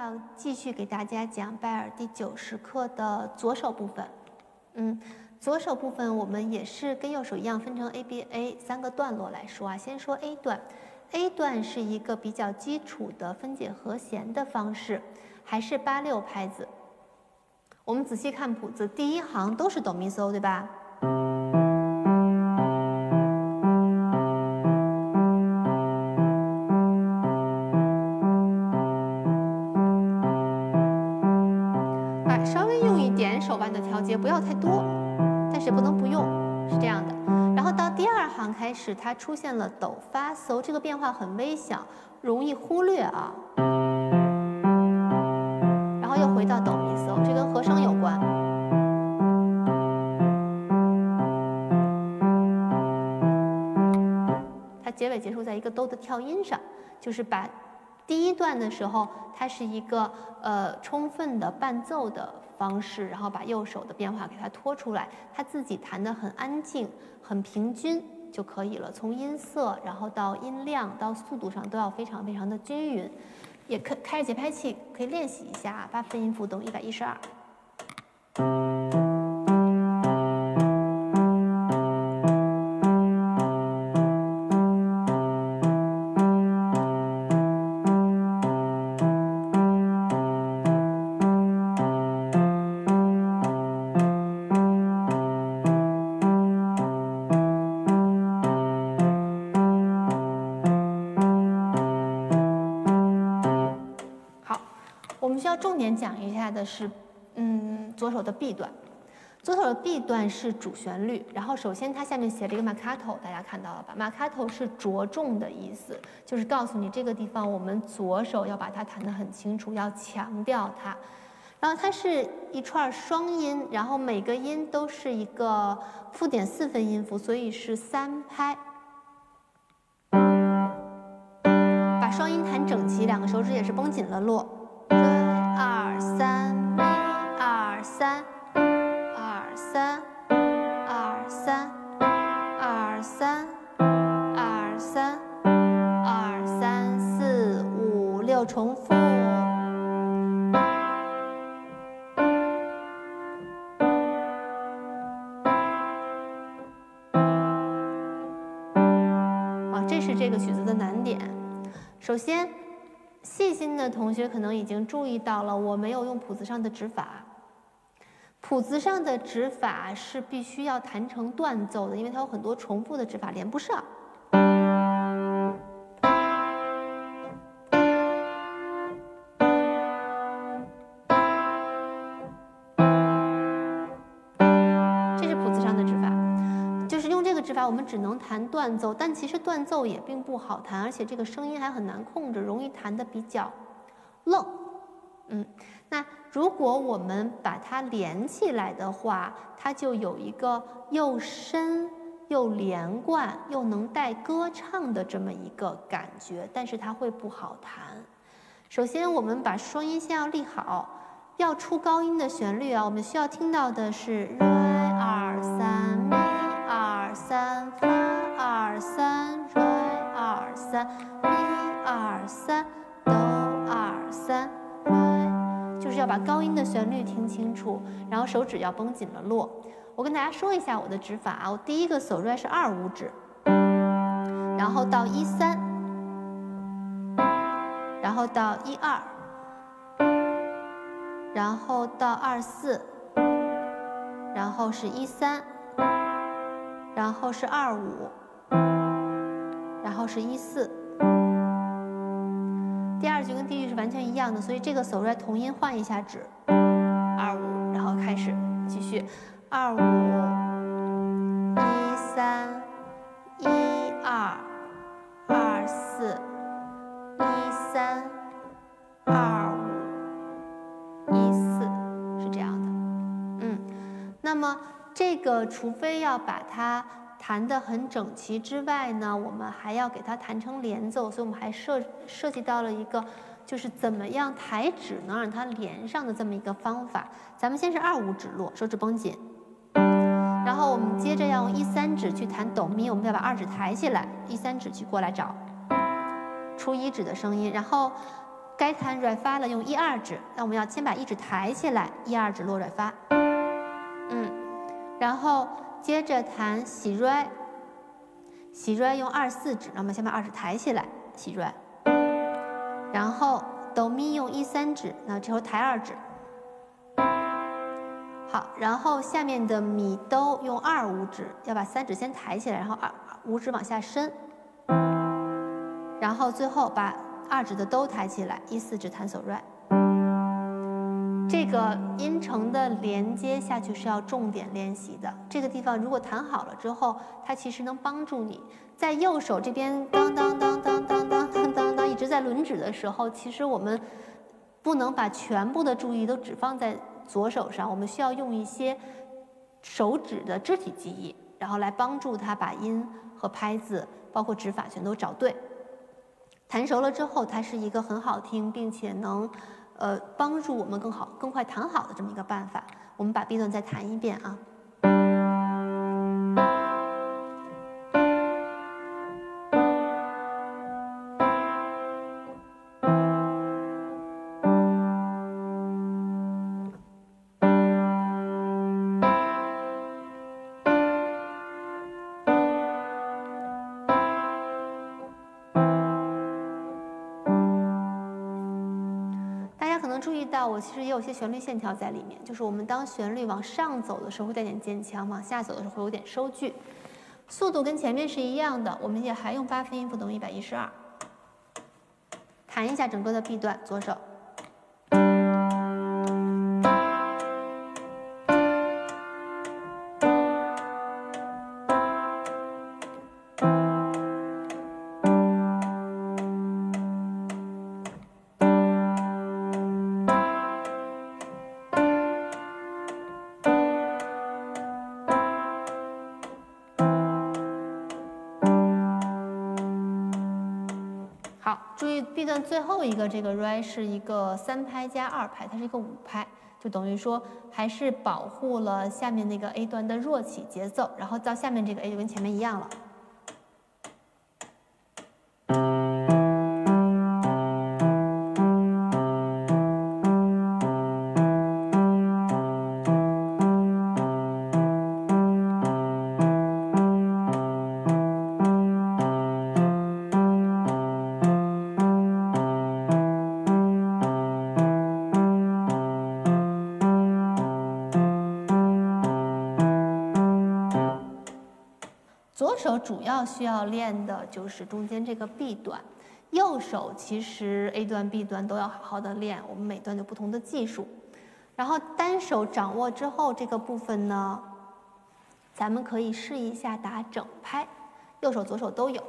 要继续给大家讲拜耳第九十课的左手部分。嗯，左手部分我们也是跟右手一样分成 A、B、A 三个段落来说啊。先说 A 段，A 段是一个比较基础的分解和弦的方式，还是八六拍子。我们仔细看谱子，第一行都是哆咪嗦，对吧？也不要太多，但是不能不用，是这样的。然后到第二行开始，它出现了哆发嗦，这个变化很微小，容易忽略啊。然后又回到哆咪嗦，这跟和声有关。它结尾结束在一个哆的跳音上，就是把第一段的时候，它是一个呃充分的伴奏的。方式，然后把右手的变化给它拖出来，他自己弹得很安静、很平均就可以了。从音色，然后到音量，到速度上都要非常非常的均匀。也可开着节拍器可以练习一下，八分音符等一百一十二。重点讲一下的是，嗯，左手的 B 段，左手的 B 段是主旋律。然后首先它下面写了一个 m a c a t o 大家看到了吧 m a c a t o 是着重的意思，就是告诉你这个地方我们左手要把它弹得很清楚，要强调它。然后它是一串双音，然后每个音都是一个附点四分音符，所以是三拍。把双音弹整齐，两个手指也是绷紧了落。二三咪二三二三二三二三二三二三四五六重复。啊，这是这个曲子的难点。首先。细心的同学可能已经注意到了，我没有用谱子上的指法。谱子上的指法是必须要弹成断奏的，因为它有很多重复的指法连不上。我们只能弹断奏，但其实断奏也并不好弹，而且这个声音还很难控制，容易弹得比较愣。嗯，那如果我们把它连起来的话，它就有一个又深又连贯又能带歌唱的这么一个感觉，但是它会不好弹。首先，我们把双音先要立好，要出高音的旋律啊，我们需要听到的是瑞二三。二三发二三瑞二三咪二三哆二三瑞，就是要把高音的旋律听清楚，然后手指要绷紧了落。我跟大家说一下我的指法啊，我第一个手瑞是二五指，然后到一三，然后到一二，然后到二四，然后是一三。然后是二五，然后是一四，第二句跟第一句是完全一样的，所以这个手在同音换一下指，二五，然后开始继续，二五，这个除非要把它弹得很整齐之外呢，我们还要给它弹成连奏，所以我们还涉涉及到了一个，就是怎么样抬指能让它连上的这么一个方法。咱们先是二五指落，手指绷紧，然后我们接着要用一三指去弹哆咪，我们再把二指抬起来，一三指去过来找出一指的声音，然后该弹软发了，用一二指，那我们要先把一指抬起来，一二指落软发，后接着弹喜瑞，喜瑞用二四指，那么先把二指抬起来，喜瑞，然后哆咪用一三指，那这时候抬二指，好，然后下面的咪哆用二五指，要把三指先抬起来，然后二五指往下伸，然后最后把。二指的哆抬起来，一四指弹手瑞。这个音程的连接下去是要重点练习的。这个地方如果弹好了之后，它其实能帮助你在右手这边当当当当当当当当当一直在轮指的时候，其实我们不能把全部的注意都只放在左手上，我们需要用一些手指的肢体记忆，然后来帮助他把音和拍子，包括指法全都找对。弹熟了之后，它是一个很好听，并且能，呃，帮助我们更好、更快谈好的这么一个办法。我们把 B 段再谈一遍啊。可能注意到我其实也有些旋律线条在里面，就是我们当旋律往上走的时候会带点渐强，往下走的时候会有点收句，速度跟前面是一样的。我们也还用八分音符等于一百一十二，弹一下整个的 B 段，左手。好，注意 B 段最后一个这个 Re 是一个三拍加二拍，它是一个五拍，就等于说还是保护了下面那个 A 段的弱起节奏，然后到下面这个 A 就跟前面一样了。左手主要需要练的就是中间这个 B 段，右手其实 A 段、B 段都要好好的练，我们每段有不同的技术。然后单手掌握之后，这个部分呢，咱们可以试一下打整拍，右手、左手都有。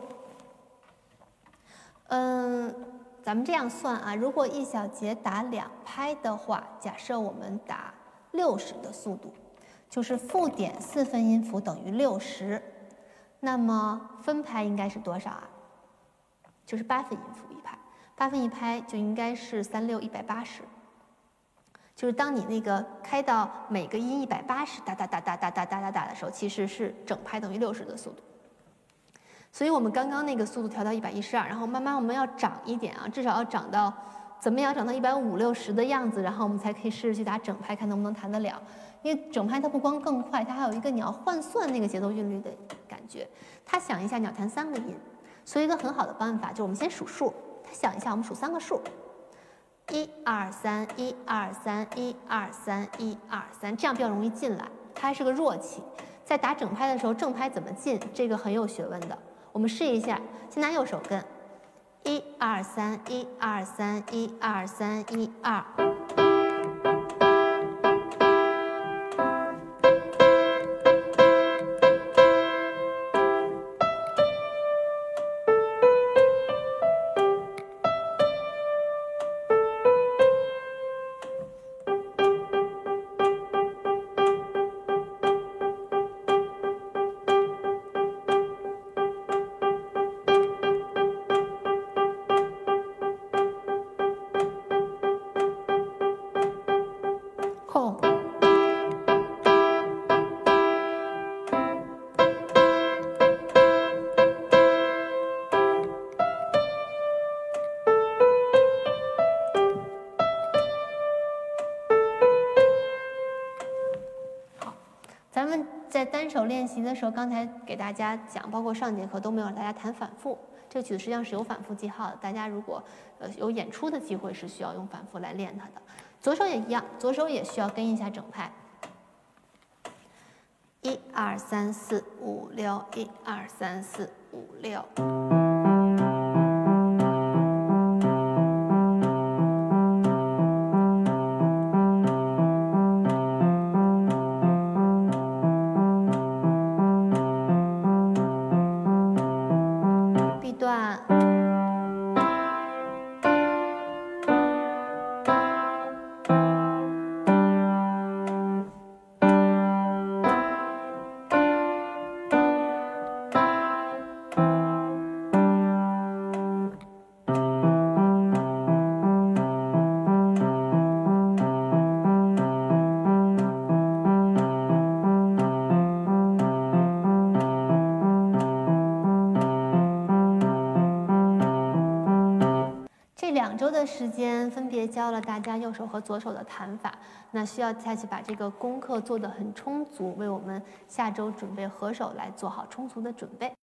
嗯，咱们这样算啊，如果一小节打两拍的话，假设我们打六十的速度，就是负点四分音符等于六十。那么分拍应该是多少啊？就是八分音符一拍，八分一拍就应该是三六一百八十。就是当你那个开到每个音一百八十哒哒哒哒哒哒哒哒哒的时候，其实是整拍等于六十的速度。所以我们刚刚那个速度调到一百一十二，然后慢慢我们要涨一点啊，至少要涨到怎么样涨到一百五六十的样子，然后我们才可以试着去打整拍，看能不能弹得了。因为整拍它不光更快，它还有一个你要换算那个节奏韵律的觉。他想一下你要弹三个音，所以一个很好的办法就是我们先数数。他想一下，我们数三个数：一二三，一二三，一二三，一二三，这样比较容易进来。它还是个弱起，在打整拍的时候，正拍怎么进，这个很有学问的。我们试一下，先拿右手跟，一二三，一二三，一二三，一二。咱们在单手练习的时候，刚才给大家讲，包括上节课都没有让大家弹反复。这曲子实际上是有反复记号的，大家如果呃有演出的机会，是需要用反复来练它的。左手也一样，左手也需要跟一下整拍。一二三四五六，一二三四五六。的时间，分别教了大家右手和左手的弹法，那需要下去把这个功课做得很充足，为我们下周准备合手来做好充足的准备。